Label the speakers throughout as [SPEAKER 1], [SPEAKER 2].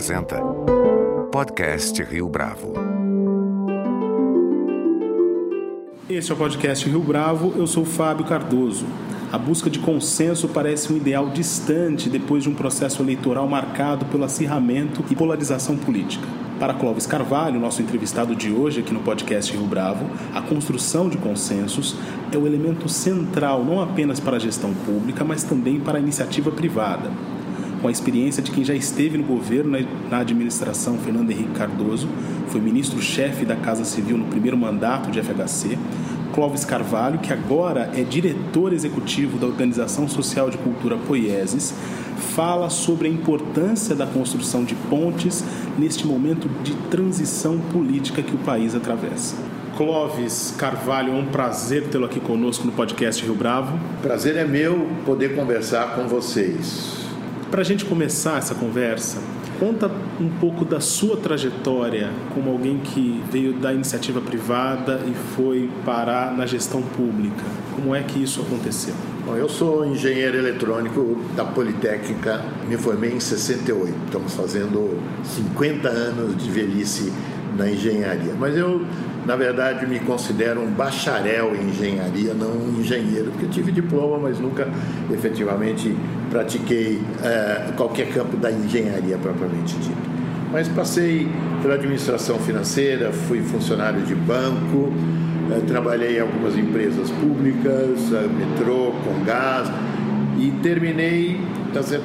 [SPEAKER 1] apresenta Podcast Rio Bravo.
[SPEAKER 2] Este é o podcast Rio Bravo, eu sou Fábio Cardoso. A busca de consenso parece um ideal distante depois de um processo eleitoral marcado pelo acirramento e polarização política. Para Clóvis Carvalho, nosso entrevistado de hoje aqui no podcast Rio Bravo, a construção de consensos é o elemento central não apenas para a gestão pública, mas também para a iniciativa privada com a experiência de quem já esteve no governo, na administração Fernando Henrique Cardoso, foi ministro-chefe da Casa Civil no primeiro mandato de FHC, Clóvis Carvalho, que agora é diretor executivo da Organização Social de Cultura Poieses, fala sobre a importância da construção de pontes neste momento de transição política que o país atravessa. Clóvis Carvalho, é um prazer tê-lo aqui conosco no podcast Rio Bravo.
[SPEAKER 3] Prazer é meu poder conversar com vocês.
[SPEAKER 2] Para a gente começar essa conversa, conta um pouco da sua trajetória como alguém que veio da iniciativa privada e foi parar na gestão pública. Como é que isso aconteceu?
[SPEAKER 3] Bom, eu sou engenheiro eletrônico da Politécnica, me formei em 68. Estamos fazendo 50 anos de velhice na engenharia. Mas eu na verdade, me considero um bacharel em engenharia, não um engenheiro, porque tive diploma, mas nunca efetivamente pratiquei é, qualquer campo da engenharia propriamente dito. Mas passei pela administração financeira, fui funcionário de banco, é, trabalhei em algumas empresas públicas, é, metrô, com gás, e terminei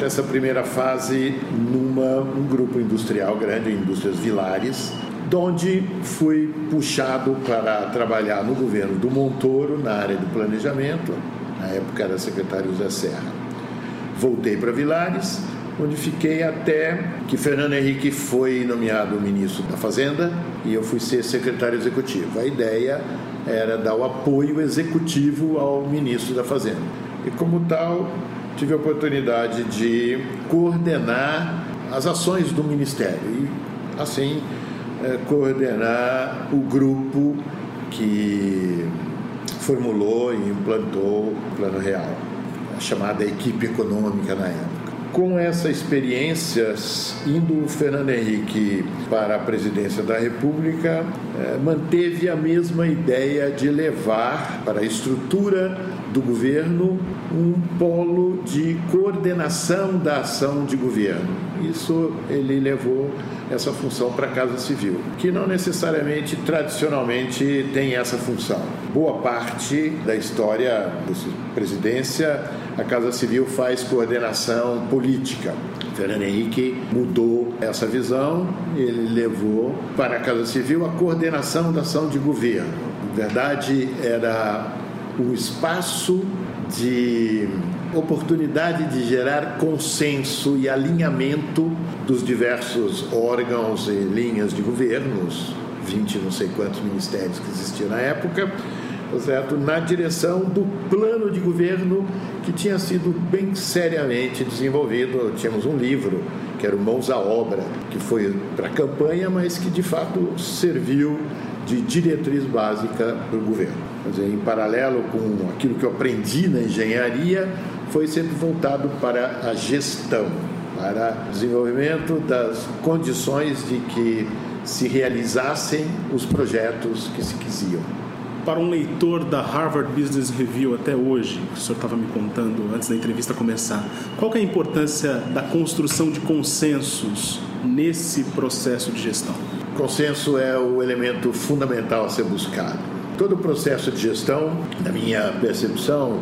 [SPEAKER 3] essa primeira fase numa um grupo industrial grande, Indústrias Vilares, onde fui puxado para trabalhar no governo do Montoro, na área do planejamento, na época era secretário Zé Serra. Voltei para Vilares, onde fiquei até que Fernando Henrique foi nomeado ministro da Fazenda e eu fui ser secretário executivo. A ideia era dar o apoio executivo ao ministro da Fazenda. E como tal, tive a oportunidade de coordenar as ações do ministério e assim é, coordenar o grupo que formulou e implantou o Plano Real, a chamada equipe econômica na época. Com essa experiência, indo o Fernando Henrique para a presidência da República, é, manteve a mesma ideia de levar para a estrutura do governo um polo de coordenação da ação de governo. Isso ele levou essa função para a Casa Civil, que não necessariamente tradicionalmente tem essa função. Boa parte da história da presidência, a Casa Civil faz coordenação política. Fernando Henrique mudou essa visão, ele levou para a Casa Civil a coordenação da ação de governo. Na verdade, era um espaço de oportunidade de gerar consenso e alinhamento dos diversos órgãos e linhas de governos, 20 não sei quantos ministérios que existiam na época, tá certo? na direção do plano de governo que tinha sido bem seriamente desenvolvido. Tínhamos um livro que era o Mãos à Obra, que foi para a campanha, mas que de fato serviu de diretriz básica para o governo. Quer dizer, em paralelo com aquilo que eu aprendi na engenharia, foi sempre voltado para a gestão, para desenvolvimento das condições de que se realizassem os projetos que se quisiam.
[SPEAKER 2] Para um leitor da Harvard Business Review até hoje, que o senhor estava me contando antes da entrevista começar, qual é a importância da construção de consensos nesse processo de gestão?
[SPEAKER 3] Consenso é o elemento fundamental a ser buscado. Todo o processo de gestão, na minha percepção,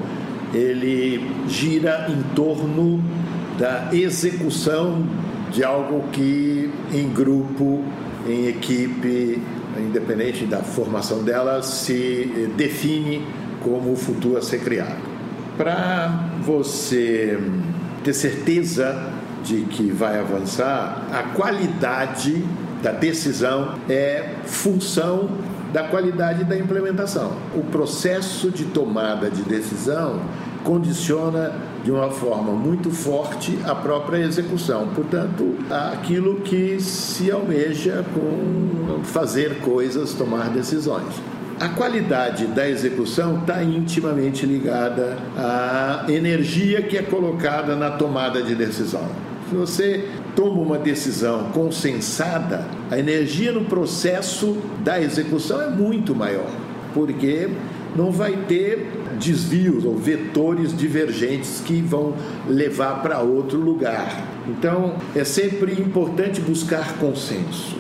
[SPEAKER 3] ele gira em torno da execução de algo que em grupo, em equipe, independente da formação dela, se define como o futuro a ser criado. Para você ter certeza de que vai avançar, a qualidade da decisão é função da qualidade da implementação. O processo de tomada de decisão condiciona de uma forma muito forte a própria execução. Portanto, aquilo que se almeja com fazer coisas, tomar decisões. A qualidade da execução está intimamente ligada à energia que é colocada na tomada de decisão. Se você toma uma decisão consensada, a energia no processo da execução é muito maior, porque não vai ter desvios ou vetores divergentes que vão levar para outro lugar. Então, é sempre importante buscar consenso.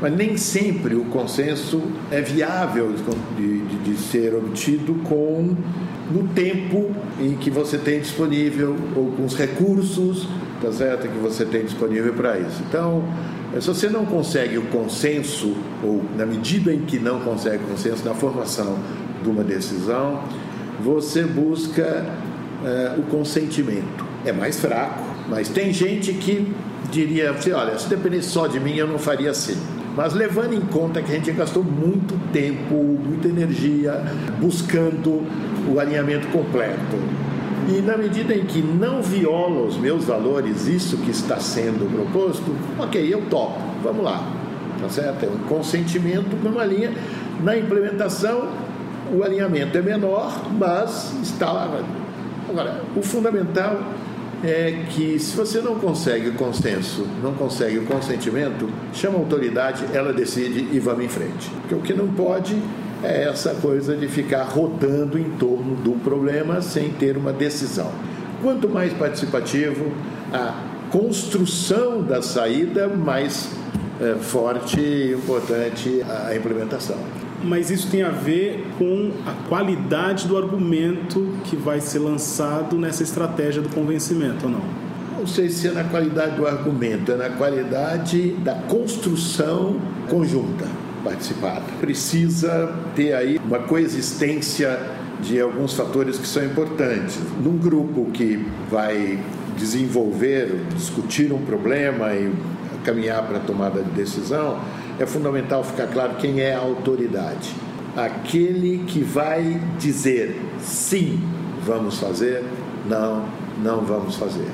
[SPEAKER 3] Mas nem sempre o consenso é viável de, de, de ser obtido com no tempo em que você tem disponível ou com os recursos tá que você tem disponível para isso. Então, se você não consegue o consenso, ou na medida em que não consegue o consenso na formação de uma decisão, você busca uh, o consentimento. É mais fraco, mas tem gente que diria assim: olha, se dependesse só de mim, eu não faria assim. Mas levando em conta que a gente gastou muito tempo, muita energia buscando o alinhamento completo. E na medida em que não viola os meus valores, isso que está sendo proposto, ok, eu topo, vamos lá. Tá certo? É um consentimento numa linha. Na implementação, o alinhamento é menor, mas está lá. Agora, o fundamental é que se você não consegue o consenso, não consegue o consentimento, chama a autoridade, ela decide e vamos em frente. Porque o que não pode é essa coisa de ficar rodando em torno do problema sem ter uma decisão. Quanto mais participativo, a construção da saída, mais é, forte e importante a implementação.
[SPEAKER 2] Mas isso tem a ver com a qualidade do argumento que vai ser lançado nessa estratégia do convencimento ou não?
[SPEAKER 3] Não sei se é na qualidade do argumento, é na qualidade da construção conjunta participada. Precisa ter aí uma coexistência de alguns fatores que são importantes. Num grupo que vai desenvolver, discutir um problema e caminhar para a tomada de decisão, é fundamental ficar claro quem é a autoridade. Aquele que vai dizer sim, vamos fazer, não, não vamos fazer.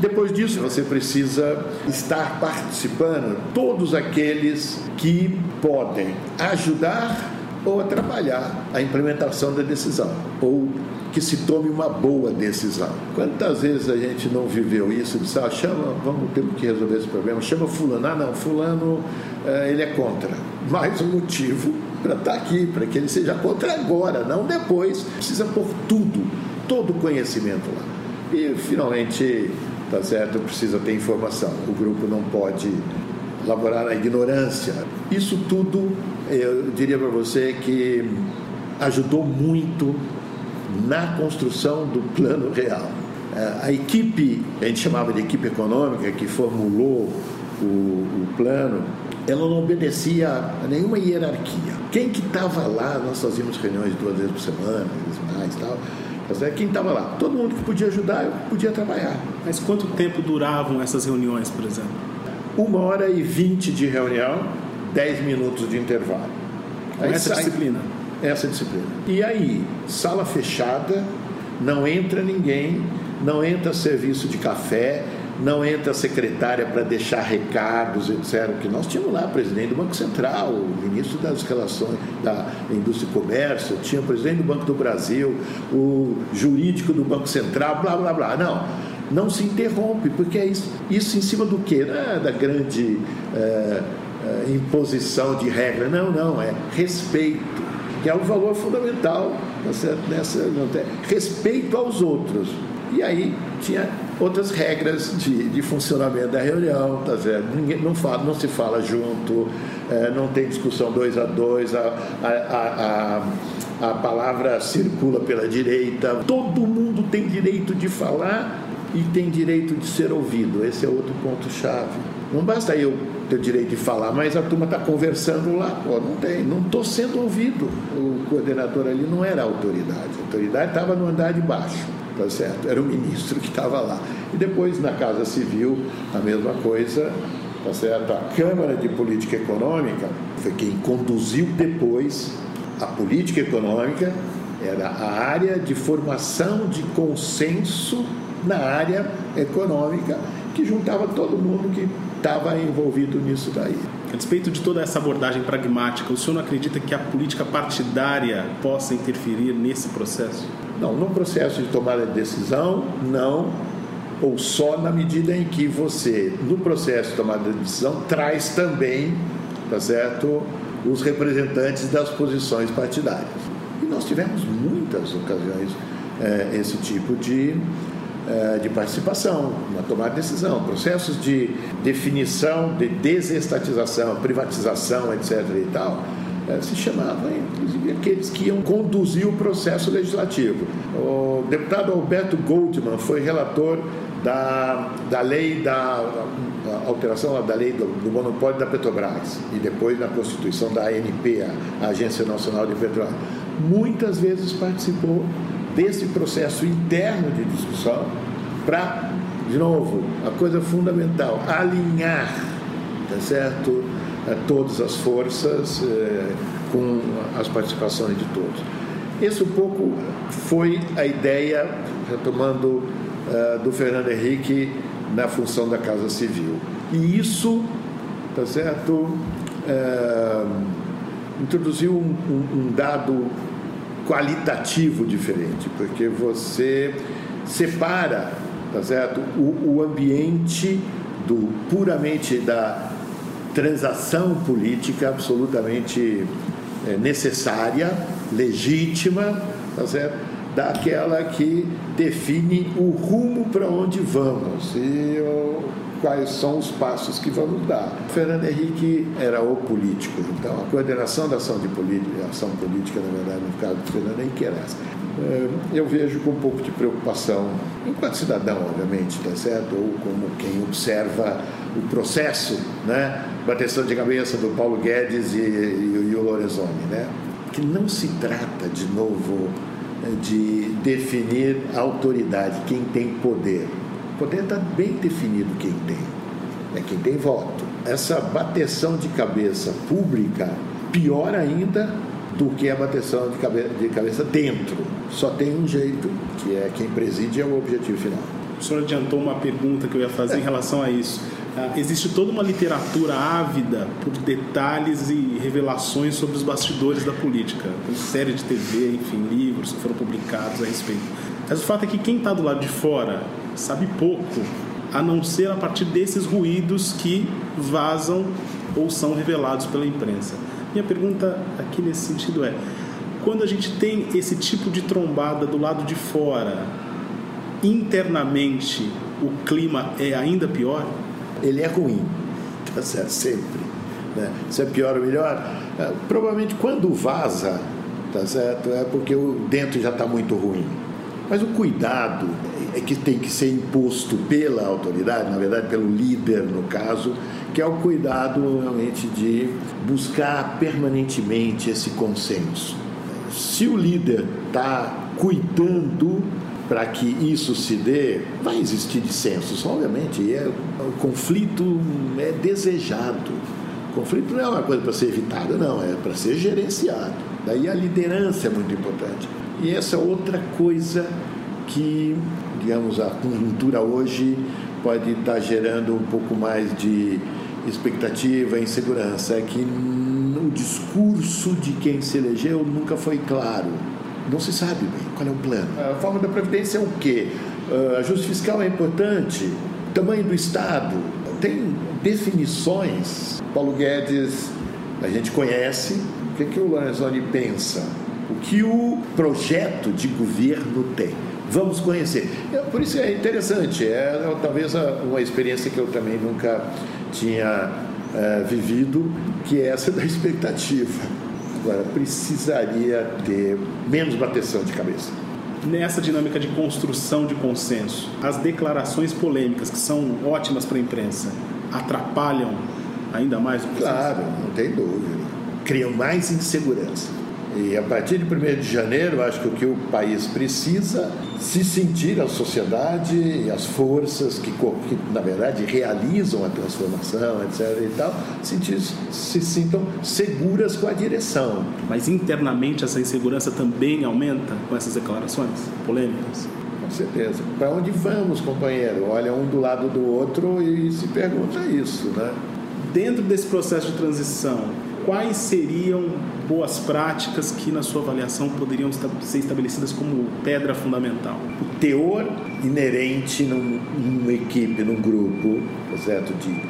[SPEAKER 3] Depois disso, você precisa estar participando, todos aqueles que podem ajudar ou atrapalhar a implementação da decisão, ou que se tome uma boa decisão. Quantas vezes a gente não viveu isso? Disse, ah, chama, vamos ter que resolver esse problema, chama fulano, ah não, fulano eh, ele é contra. Mais um motivo para estar tá aqui, para que ele seja contra agora, não depois. Precisa pôr tudo, todo o conhecimento lá. E finalmente tá certo? Precisa ter informação. O grupo não pode laborar na ignorância. Isso tudo, eu diria para você que ajudou muito na construção do plano real. É, a equipe, a gente chamava de equipe econômica, que formulou o, o plano, ela não obedecia a nenhuma hierarquia. Quem que estava lá, nós fazíamos reuniões duas vezes por semana, mais tal quem estava lá? Todo mundo que podia ajudar, eu podia trabalhar.
[SPEAKER 2] Mas quanto tempo duravam essas reuniões, por exemplo?
[SPEAKER 3] Uma hora e vinte de reunião, dez minutos de intervalo.
[SPEAKER 2] Com aí essa sai... disciplina?
[SPEAKER 3] Essa disciplina. E aí, sala fechada, não entra ninguém, não entra serviço de café, não entra a secretária para deixar recados, etc. Que nós tínhamos lá presidente do Banco Central, o ministro das Relações da Indústria e Comércio, tinha o presidente do Banco do Brasil, o jurídico do Banco Central, blá blá blá. Não, não se interrompe, porque é isso, isso em cima do quê? Não é da grande é, é, imposição de regra, não, não, é respeito, que é o valor fundamental tá nessa, respeito aos outros. E aí tinha outras regras de, de funcionamento da reunião, tá certo? Ninguém, não, fala, não se fala junto, é, não tem discussão dois a dois, a, a, a, a palavra circula pela direita. Todo mundo tem direito de falar e tem direito de ser ouvido. Esse é outro ponto-chave. Não basta eu ter direito de falar, mas a turma está conversando lá. Pô, não tem, não estou sendo ouvido. O coordenador ali não era autoridade, a autoridade estava no andar de baixo tá certo? Era o ministro que estava lá. E depois na Casa Civil, a mesma coisa, tá certo? A Câmara de Política Econômica foi quem conduziu depois a política econômica, era a área de formação de consenso na área econômica, que juntava todo mundo que estava envolvido nisso daí.
[SPEAKER 2] A despeito de toda essa abordagem pragmática, o senhor não acredita que a política partidária possa interferir nesse processo?
[SPEAKER 3] Não, no processo de tomada de decisão, não, ou só na medida em que você, no processo de tomada de decisão, traz também, tá certo, os representantes das posições partidárias. E nós tivemos muitas ocasiões é, esse tipo de, é, de participação na tomada de decisão, processos de definição, de desestatização, privatização, etc. e tal, se chamavam, inclusive, aqueles que iam conduzir o processo legislativo. O deputado Alberto Goldman foi relator da, da lei da alteração da lei do, do, monopólio da Petrobras e depois na constituição da ANP, a Agência Nacional de Petróleo. Muitas vezes participou desse processo interno de discussão para, de novo, a coisa fundamental, alinhar, tá certo, todas as forças é, com as participações de todos. Esse um pouco foi a ideia, retomando uh, do Fernando Henrique na função da Casa Civil. E isso, tá certo, introduziu um, um, um dado qualitativo diferente, porque você separa, tá certo, o, o ambiente do puramente da transação política absolutamente é, necessária, legítima, tá certo? daquela que define o rumo para onde vamos e o, quais são os passos que vamos dar. Fernando Henrique era o político, então a coordenação da ação, de política, ação política, na verdade, no caso do Fernando Henrique era essa. É, eu vejo com um pouco de preocupação, enquanto cidadão, obviamente, tá certo? Ou como quem observa o processo, né? Bateção de cabeça do Paulo Guedes e, e, e o Lorenzoni, né? Que não se trata, de novo, de definir autoridade, quem tem poder. O poder está bem definido quem tem, é quem tem voto. Essa bateção de cabeça pública, pior ainda do que a bateção de cabeça, de cabeça dentro. Só tem um jeito, que é quem preside é o objetivo final.
[SPEAKER 2] O senhor adiantou uma pergunta que eu ia fazer em relação a isso. Ah, existe toda uma literatura ávida por detalhes e revelações sobre os bastidores da política. Tem série de TV, enfim, livros que foram publicados a respeito. Mas o fato é que quem está do lado de fora sabe pouco, a não ser a partir desses ruídos que vazam ou são revelados pela imprensa. Minha pergunta aqui nesse sentido é: quando a gente tem esse tipo de trombada do lado de fora, internamente o clima é ainda pior?
[SPEAKER 3] ele é ruim, tá certo? Sempre. Né? Se é pior ou melhor, é, provavelmente quando vaza, tá certo? É porque o dentro já está muito ruim. Mas o cuidado que tem que ser imposto pela autoridade, na verdade pelo líder no caso, que é o cuidado realmente de buscar permanentemente esse consenso. Se o líder está cuidando para que isso se dê, vai existir dissensos, obviamente, é, o conflito é desejado. O conflito não é uma coisa para ser evitada, não, é para ser gerenciado. Daí a liderança é muito importante. E essa é outra coisa que, digamos, a conjuntura hoje pode estar gerando um pouco mais de expectativa e insegurança, é que o discurso de quem se elegeu nunca foi claro não se sabe bem qual é o plano. A forma da Previdência é o quê? Uh, ajuste fiscal é importante, tamanho do Estado, tem definições. Paulo Guedes, a gente conhece. O que, é que o Lorenzoni pensa? O que o projeto de governo tem? Vamos conhecer. Por isso é interessante, é talvez uma experiência que eu também nunca tinha uh, vivido, que é essa da expectativa Agora, precisaria ter menos bateção de cabeça.
[SPEAKER 2] Nessa dinâmica de construção de consenso, as declarações polêmicas, que são ótimas para a imprensa, atrapalham ainda mais o
[SPEAKER 3] processo? Claro, não tem dúvida. Criam mais insegurança. E a partir de 1 de janeiro, acho que o que o país precisa se sentir a sociedade e as forças que, que na verdade realizam a transformação, etc. e tal, sentir, se sintam seguras com a direção.
[SPEAKER 2] Mas internamente essa insegurança também aumenta com essas declarações polêmicas?
[SPEAKER 3] Com certeza. Para onde vamos, companheiro? Olha um do lado do outro e se pergunta isso, né?
[SPEAKER 2] Dentro desse processo de transição, quais seriam boas práticas que, na sua avaliação, poderiam ser estabelecidas como pedra fundamental?
[SPEAKER 3] O teor inerente num, numa equipe, num grupo, certo? de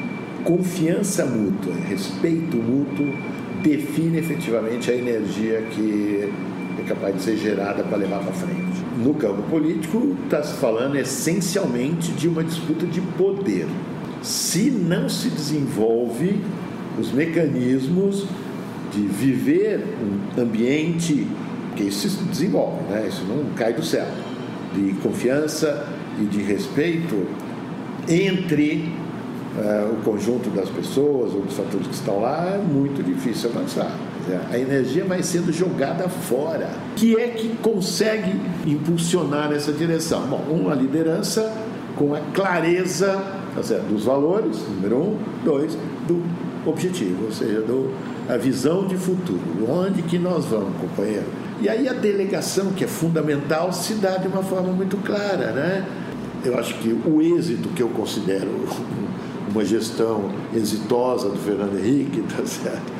[SPEAKER 3] confiança mútua, respeito mútuo, define efetivamente a energia que é capaz de ser gerada para levar para frente. No campo político, está se falando essencialmente de uma disputa de poder. Se não se desenvolve os mecanismos de viver um ambiente, que se desenvolve, né? isso não cai do céu, de confiança e de respeito entre uh, o conjunto das pessoas ou dos fatores que estão lá, é muito difícil avançar. A energia vai sendo jogada fora. que é que consegue impulsionar nessa direção? Bom, uma liderança com a clareza tá dos valores, número um, dois, do objetivo, ou seja, a visão de futuro, onde que nós vamos, companheiro. E aí a delegação, que é fundamental, se dá de uma forma muito clara, né? Eu acho que o êxito que eu considero uma gestão exitosa do Fernando Henrique, tá certo?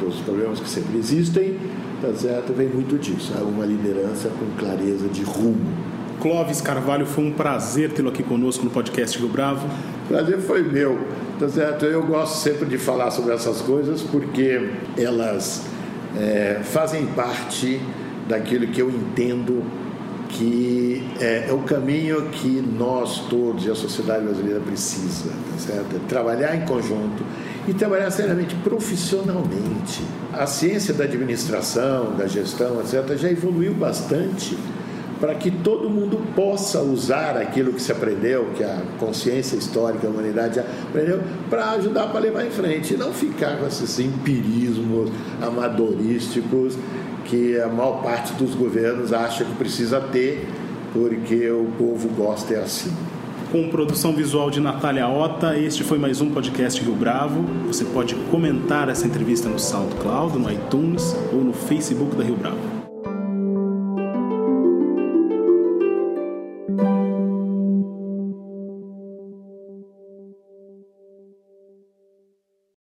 [SPEAKER 3] Todos os problemas que sempre existem, tá certo? Vem muito disso, é uma liderança com clareza de rumo.
[SPEAKER 2] Clóvis Carvalho, foi um prazer tê-lo aqui conosco no podcast Rio Bravo.
[SPEAKER 3] Prazer foi meu, tá certo? Eu gosto sempre de falar sobre essas coisas porque elas é, fazem parte daquilo que eu entendo que é, é, o caminho que nós todos e a sociedade brasileira precisa, tá certo? Trabalhar em conjunto e trabalhar seriamente, profissionalmente. A ciência da administração, da gestão, etc., já evoluiu bastante para que todo mundo possa usar aquilo que se aprendeu, que a consciência histórica, a humanidade aprendeu, para ajudar para levar em frente e não ficar com esses empirismos amadorísticos que a maior parte dos governos acha que precisa ter, porque o povo gosta é assim.
[SPEAKER 2] Com produção visual de Natália Ota, este foi mais um podcast Rio Bravo. Você pode comentar essa entrevista no SoundCloud, no iTunes ou no Facebook da Rio Bravo.